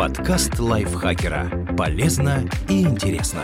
Подкаст лайфхакера. Полезно и интересно.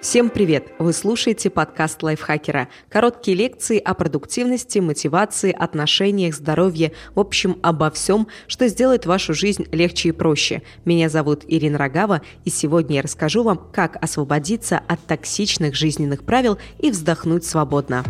Всем привет! Вы слушаете подкаст лайфхакера. Короткие лекции о продуктивности, мотивации, отношениях, здоровье, в общем, обо всем, что сделает вашу жизнь легче и проще. Меня зовут Ирина Рогава, и сегодня я расскажу вам, как освободиться от токсичных жизненных правил и вздохнуть свободно.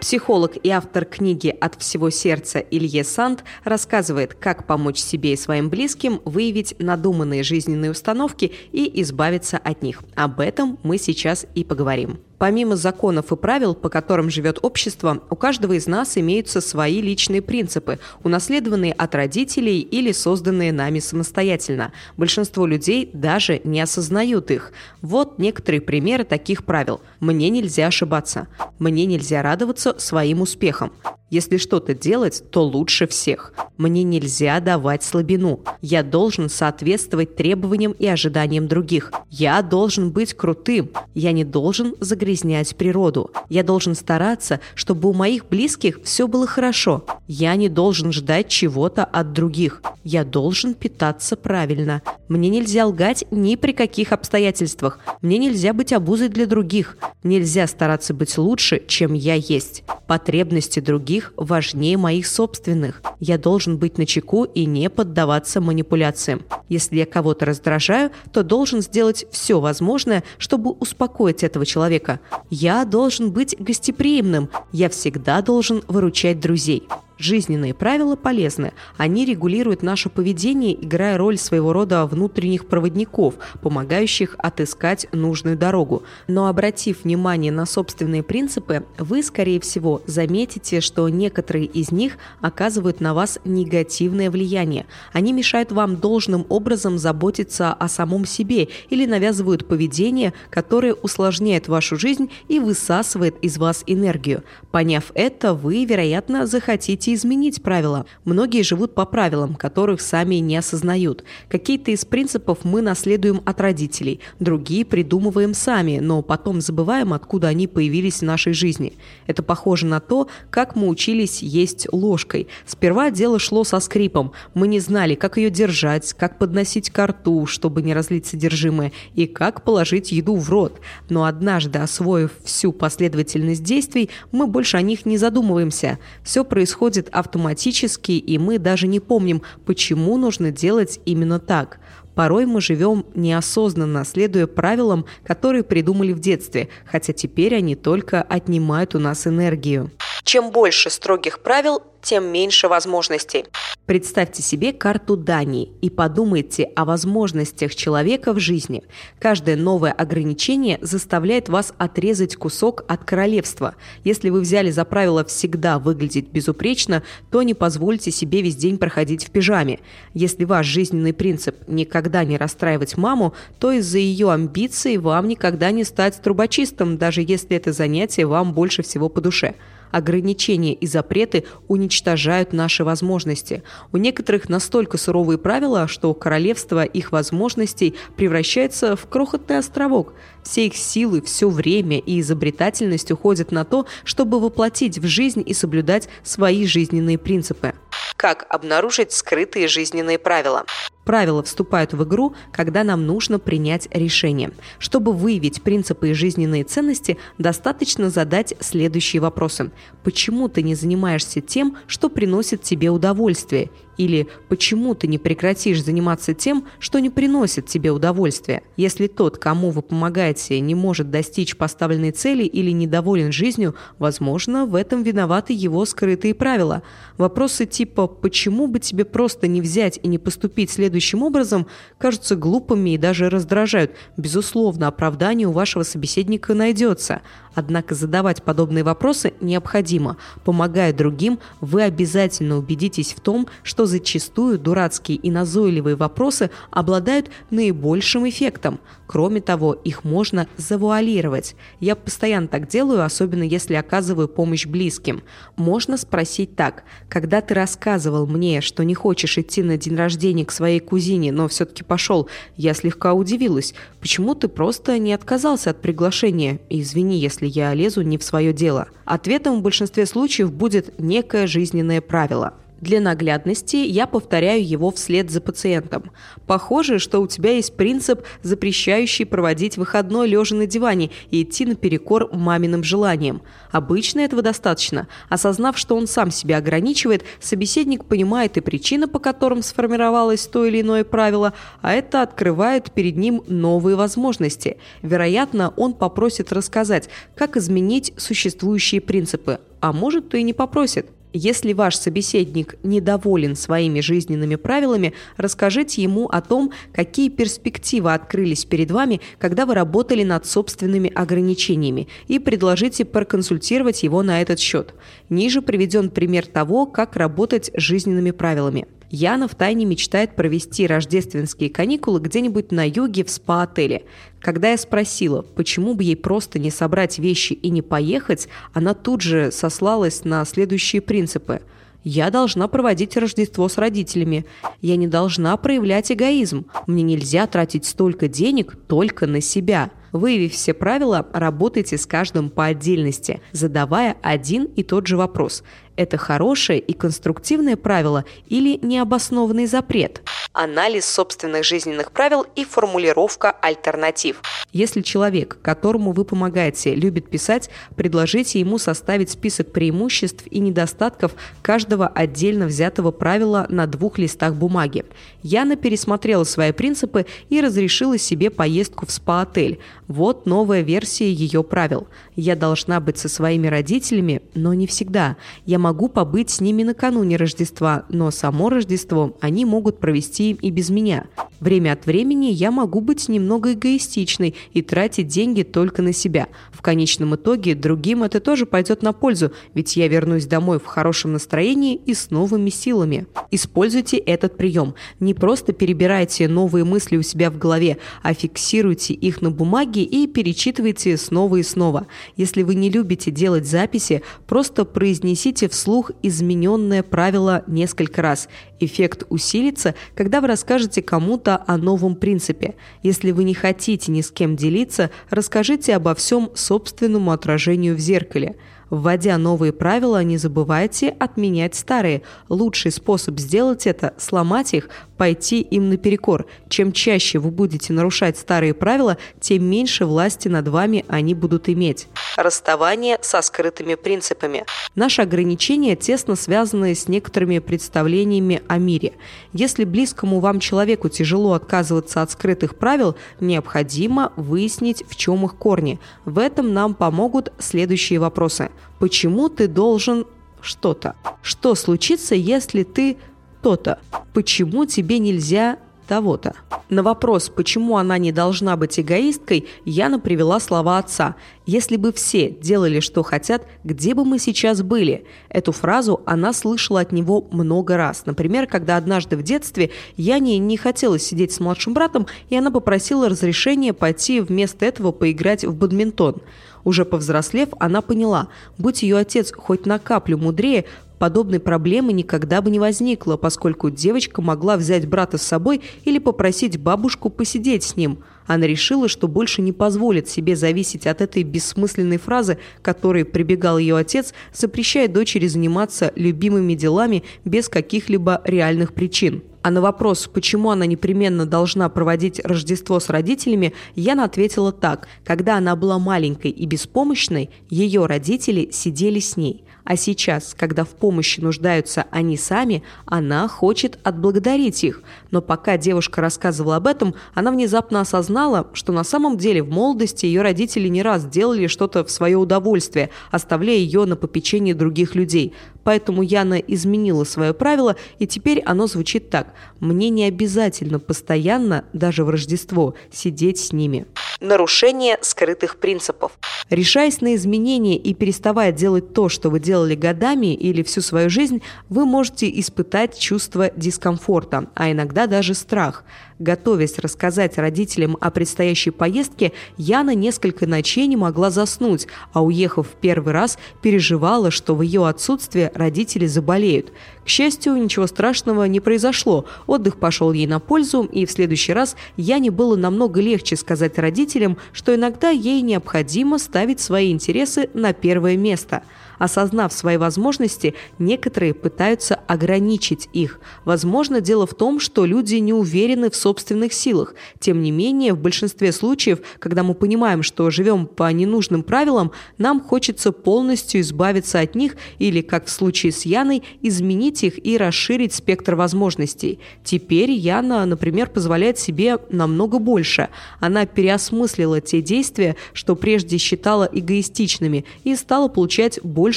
Психолог и автор книги «От всего сердца» Илье Санд рассказывает, как помочь себе и своим близким выявить надуманные жизненные установки и избавиться от них. Об этом мы сейчас и поговорим. Помимо законов и правил, по которым живет общество, у каждого из нас имеются свои личные принципы, унаследованные от родителей или созданные нами самостоятельно. Большинство людей даже не осознают их. Вот некоторые примеры таких правил. Мне нельзя ошибаться. Мне нельзя радоваться своим успехам. Если что-то делать, то лучше всех. Мне нельзя давать слабину. Я должен соответствовать требованиям и ожиданиям других. Я должен быть крутым. Я не должен загрязнять природу. Я должен стараться, чтобы у моих близких все было хорошо. Я не должен ждать чего-то от других. Я должен питаться правильно. Мне нельзя лгать ни при каких обстоятельствах. Мне нельзя быть обузой для других. Нельзя стараться быть лучше, чем я есть. Потребности других важнее моих собственных. Я должен быть начеку и не поддаваться манипуляциям. Если я кого-то раздражаю, то должен сделать все возможное, чтобы успокоить этого человека. Я должен быть гостеприимным. Я всегда должен выручать друзей. Жизненные правила полезны. Они регулируют наше поведение, играя роль своего рода внутренних проводников, помогающих отыскать нужную дорогу. Но обратив внимание на собственные принципы, вы, скорее всего, заметите, что некоторые из них оказывают на вас негативное влияние. Они мешают вам должным образом заботиться о самом себе или навязывают поведение, которое усложняет вашу жизнь и высасывает из вас энергию. Поняв это, вы, вероятно, захотите можете изменить правила. Многие живут по правилам, которых сами не осознают. Какие-то из принципов мы наследуем от родителей, другие придумываем сами, но потом забываем, откуда они появились в нашей жизни. Это похоже на то, как мы учились есть ложкой. Сперва дело шло со скрипом. Мы не знали, как ее держать, как подносить ко рту, чтобы не разлить содержимое, и как положить еду в рот. Но однажды, освоив всю последовательность действий, мы больше о них не задумываемся. Все происходит происходит автоматически, и мы даже не помним, почему нужно делать именно так. Порой мы живем неосознанно, следуя правилам, которые придумали в детстве, хотя теперь они только отнимают у нас энергию. Чем больше строгих правил, тем меньше возможностей. Представьте себе карту Дании и подумайте о возможностях человека в жизни. Каждое новое ограничение заставляет вас отрезать кусок от королевства. Если вы взяли за правило всегда выглядеть безупречно, то не позвольте себе весь день проходить в пижаме. Если ваш жизненный принцип никогда не расстраивать маму, то из-за ее амбиций вам никогда не стать трубочистом, даже если это занятие вам больше всего по душе. Ограничения и запреты уничтожают наши возможности. У некоторых настолько суровые правила, что королевство их возможностей превращается в крохотный островок. Все их силы, все время и изобретательность уходят на то, чтобы воплотить в жизнь и соблюдать свои жизненные принципы. Как обнаружить скрытые жизненные правила? Правила вступают в игру, когда нам нужно принять решение. Чтобы выявить принципы и жизненные ценности, достаточно задать следующие вопросы. Почему ты не занимаешься тем, что приносит тебе удовольствие? Или почему ты не прекратишь заниматься тем, что не приносит тебе удовольствия? Если тот, кому вы помогаете, не может достичь поставленной цели или недоволен жизнью, возможно, в этом виноваты его скрытые правила. Вопросы типа «почему бы тебе просто не взять и не поступить следующим образом» кажутся глупыми и даже раздражают. Безусловно, оправдание у вашего собеседника найдется. Однако задавать подобные вопросы необходимо. Помогая другим, вы обязательно убедитесь в том, что зачастую дурацкие и назойливые вопросы обладают наибольшим эффектом. Кроме того, их можно завуалировать. Я постоянно так делаю, особенно если оказываю помощь близким. Можно спросить так. Когда ты рассказывал мне, что не хочешь идти на день рождения к своей кузине, но все-таки пошел, я слегка удивилась. Почему ты просто не отказался от приглашения? Извини, если я лезу не в свое дело. Ответом в большинстве случаев будет некое жизненное правило – Для наглядности я повторяю его вслед за пациентом. Похоже, что у тебя есть принцип, запрещающий проводить выходной лежа на диване и идти наперекор маминым желаниям. Обычно этого достаточно. Осознав, что он сам себя ограничивает, собеседник понимает и причины, по которым сформировалось то или иное правило, а это открывает перед ним новые возможности. Вероятно, он попросит рассказать, как изменить существующие принципы, а может, то и не попросит. Если ваш собеседник недоволен своими жизненными правилами, расскажите ему о том, какие перспективы открылись перед вами, когда вы работали над собственными ограничениями, и предложите проконсультировать его на этот счет. Ниже приведен пример того, как работать с жизненными правилами. Яна втайне мечтает провести рождественские каникулы где-нибудь на юге в спа-отеле. Когда я спросила, почему бы ей просто не собрать вещи и не поехать, она тут же сослалась на следующие принципы. Я должна проводить Рождество с родителями. Я не должна проявлять эгоизм. Мне нельзя тратить столько денег только на себя. Выявив все правила, работайте с каждым по отдельности, задавая один и тот же вопрос. Это хорошее и конструктивное правило или необоснованный запрет? Анализ собственных жизненных правил и формулировка альтернатив. Если человек, которому вы помогаете, любит писать, предложите ему составить список преимуществ и недостатков каждого отдельно взятого правила на двух листах бумаги. Яна пересмотрела свои принципы и разрешила себе поездку в спа-отель. Вот новая версия ее правил. Я должна быть со своими родителями, но не всегда. Я могу побыть с ними накануне Рождества, но само Рождество они могут провести и без меня. Время от времени я могу быть немного эгоистичной и тратить деньги только на себя. В конечном итоге другим это тоже пойдет на пользу, ведь я вернусь домой в хорошем настроении и с новыми силами. Используйте этот прием. Не просто перебирайте новые мысли у себя в голове, а фиксируйте их на бумаге и перечитывайте снова и снова. Если вы не любите делать записи, просто произнесите вслух измененное правило несколько раз. Эффект усилится, когда вы расскажете кому-то о новом принципе. Если вы не хотите ни с кем делиться, расскажите обо всем собственному отражению в зеркале. Вводя новые правила, не забывайте отменять старые. Лучший способ сделать это – сломать их, пойти им наперекор. Чем чаще вы будете нарушать старые правила, тем меньше власти над вами они будут иметь. Расставание со скрытыми принципами. Наши ограничения тесно связаны с некоторыми представлениями о мире. Если близкому вам человеку тяжело отказываться от скрытых правил, необходимо выяснить, в чем их корни. В этом нам помогут следующие вопросы. Почему ты должен что-то? Что случится, если ты то-то. Почему тебе нельзя того-то. На вопрос, почему она не должна быть эгоисткой, Яна привела слова отца. «Если бы все делали, что хотят, где бы мы сейчас были?» Эту фразу она слышала от него много раз. Например, когда однажды в детстве Яне не хотелось сидеть с младшим братом, и она попросила разрешения пойти вместо этого поиграть в бадминтон. Уже повзрослев, она поняла, будь ее отец хоть на каплю мудрее, подобной проблемы никогда бы не возникло, поскольку девочка могла взять брата с собой или попросить бабушку посидеть с ним. Она решила, что больше не позволит себе зависеть от этой бессмысленной фразы, которой прибегал ее отец, запрещая дочери заниматься любимыми делами без каких-либо реальных причин. А на вопрос, почему она непременно должна проводить Рождество с родителями, Яна ответила так. Когда она была маленькой и беспомощной, ее родители сидели с ней. А сейчас, когда в помощи нуждаются они сами, она хочет отблагодарить их. Но пока девушка рассказывала об этом, она внезапно осознала, что на самом деле в молодости ее родители не раз делали что-то в свое удовольствие, оставляя ее на попечении других людей. Поэтому Яна изменила свое правило, и теперь оно звучит так. «Мне не обязательно постоянно, даже в Рождество, сидеть с ними». Нарушение скрытых принципов. Решаясь на изменения и переставая делать то, что вы делали годами или всю свою жизнь, вы можете испытать чувство дискомфорта, а иногда даже страх – Готовясь рассказать родителям о предстоящей поездке, Яна несколько ночей не могла заснуть, а уехав в первый раз, переживала, что в ее отсутствие родители заболеют. К счастью, ничего страшного не произошло. Отдых пошел ей на пользу, и в следующий раз Яне было намного легче сказать родителям, что иногда ей необходимо ставить свои интересы на первое место – Осознав свои возможности, некоторые пытаются ограничить их. Возможно, дело в том, что люди не уверены в собственных силах. Тем не менее, в большинстве случаев, когда мы понимаем, что живем по ненужным правилам, нам хочется полностью избавиться от них или, как в случае с Яной, изменить их и расширить спектр возможностей. Теперь Яна, например, позволяет себе намного больше. Она переосмыслила те действия, что прежде считала эгоистичными, и стала получать больше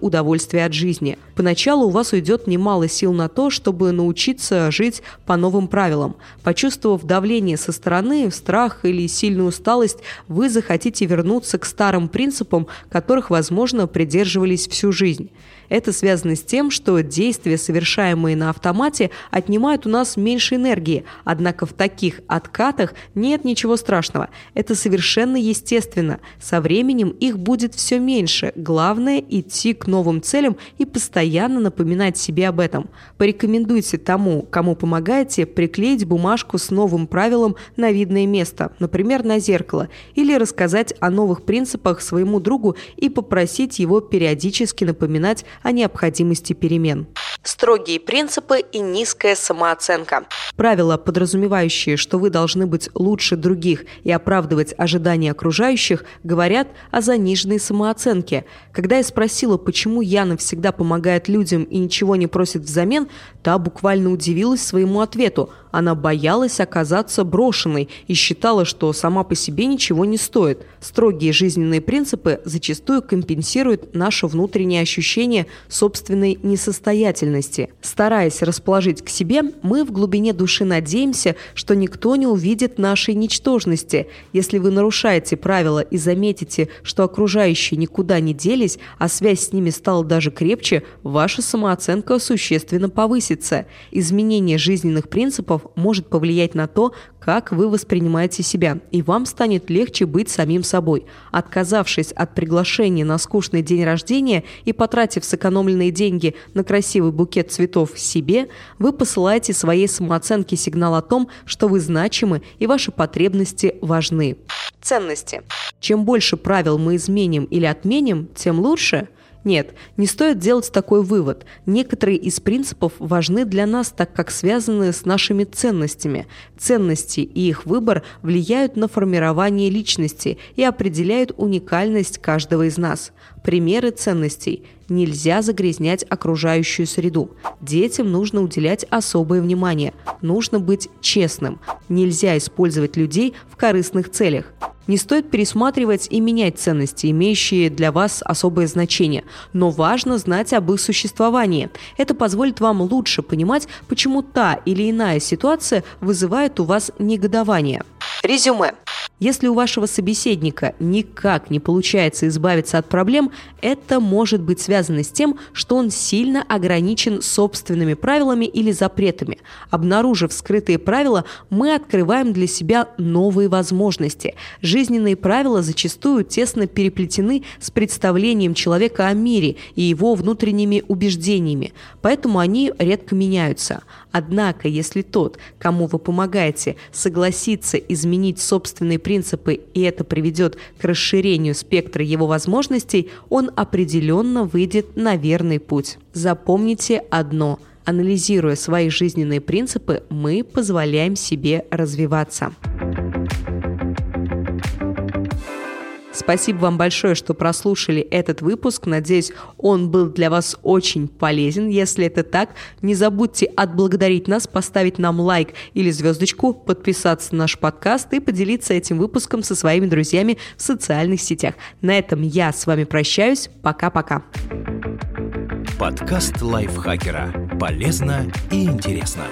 удовольствия от жизни. Поначалу у вас уйдет немало сил на то, чтобы научиться жить по новым правилам. Почувствовав давление со стороны, страх или сильную усталость, вы захотите вернуться к старым принципам, которых, возможно, придерживались всю жизнь. Это связано с тем, что действия, совершаемые на автомате, отнимают у нас меньше энергии, однако в таких откатах нет ничего страшного. Это совершенно естественно. Со временем их будет все меньше. Главное – идти к новым целям и постоянно напоминать себе об этом. Порекомендуйте тому, кому помогаете, приклеить бумажку с новым правилом на видное место, например, на зеркало, или рассказать о новых принципах своему другу и попросить его периодически напоминать о необходимости перемен. Строгие принципы и низкая самооценка. Правила, подразумевающие, что вы должны быть лучше других и оправдывать ожидания окружающих, говорят о заниженной самооценке. Когда я спросила, почему Яна всегда помогает людям и ничего не просит взамен, та буквально удивилась своему ответу – она боялась оказаться брошенной и считала, что сама по себе ничего не стоит. Строгие жизненные принципы зачастую компенсируют наше внутреннее ощущение собственной несостоятельности. Стараясь расположить к себе, мы в глубине души надеемся, что никто не увидит нашей ничтожности. Если вы нарушаете правила и заметите, что окружающие никуда не делись, а связь с ними стала даже крепче, ваша самооценка существенно повысится. Изменение жизненных принципов может повлиять на то, как вы воспринимаете себя, и вам станет легче быть самим собой. Отказавшись от приглашения на скучный день рождения и потратив сэкономленные деньги на красивый букет цветов себе, вы посылаете своей самооценке сигнал о том, что вы значимы и ваши потребности важны. Ценности. Чем больше правил мы изменим или отменим, тем лучше – нет, не стоит делать такой вывод. Некоторые из принципов важны для нас, так как связаны с нашими ценностями. Ценности и их выбор влияют на формирование личности и определяют уникальность каждого из нас. Примеры ценностей. Нельзя загрязнять окружающую среду. Детям нужно уделять особое внимание. Нужно быть честным. Нельзя использовать людей в корыстных целях. Не стоит пересматривать и менять ценности, имеющие для вас особое значение, но важно знать об их существовании. Это позволит вам лучше понимать, почему та или иная ситуация вызывает у вас негодование. Резюме. Если у вашего собеседника никак не получается избавиться от проблем, это может быть связано с тем, что он сильно ограничен собственными правилами или запретами. Обнаружив скрытые правила, мы открываем для себя новые возможности. Жизненные правила зачастую тесно переплетены с представлением человека о мире и его внутренними убеждениями, поэтому они редко меняются. Однако, если тот, кому вы помогаете, согласится изменить собственные принципы и это приведет к расширению спектра его возможностей, он определенно выйдет на верный путь. Запомните одно – Анализируя свои жизненные принципы, мы позволяем себе развиваться. Спасибо вам большое, что прослушали этот выпуск. Надеюсь, он был для вас очень полезен. Если это так, не забудьте отблагодарить нас, поставить нам лайк или звездочку, подписаться на наш подкаст и поделиться этим выпуском со своими друзьями в социальных сетях. На этом я с вами прощаюсь. Пока-пока. Подкаст лайфхакера. Полезно и интересно.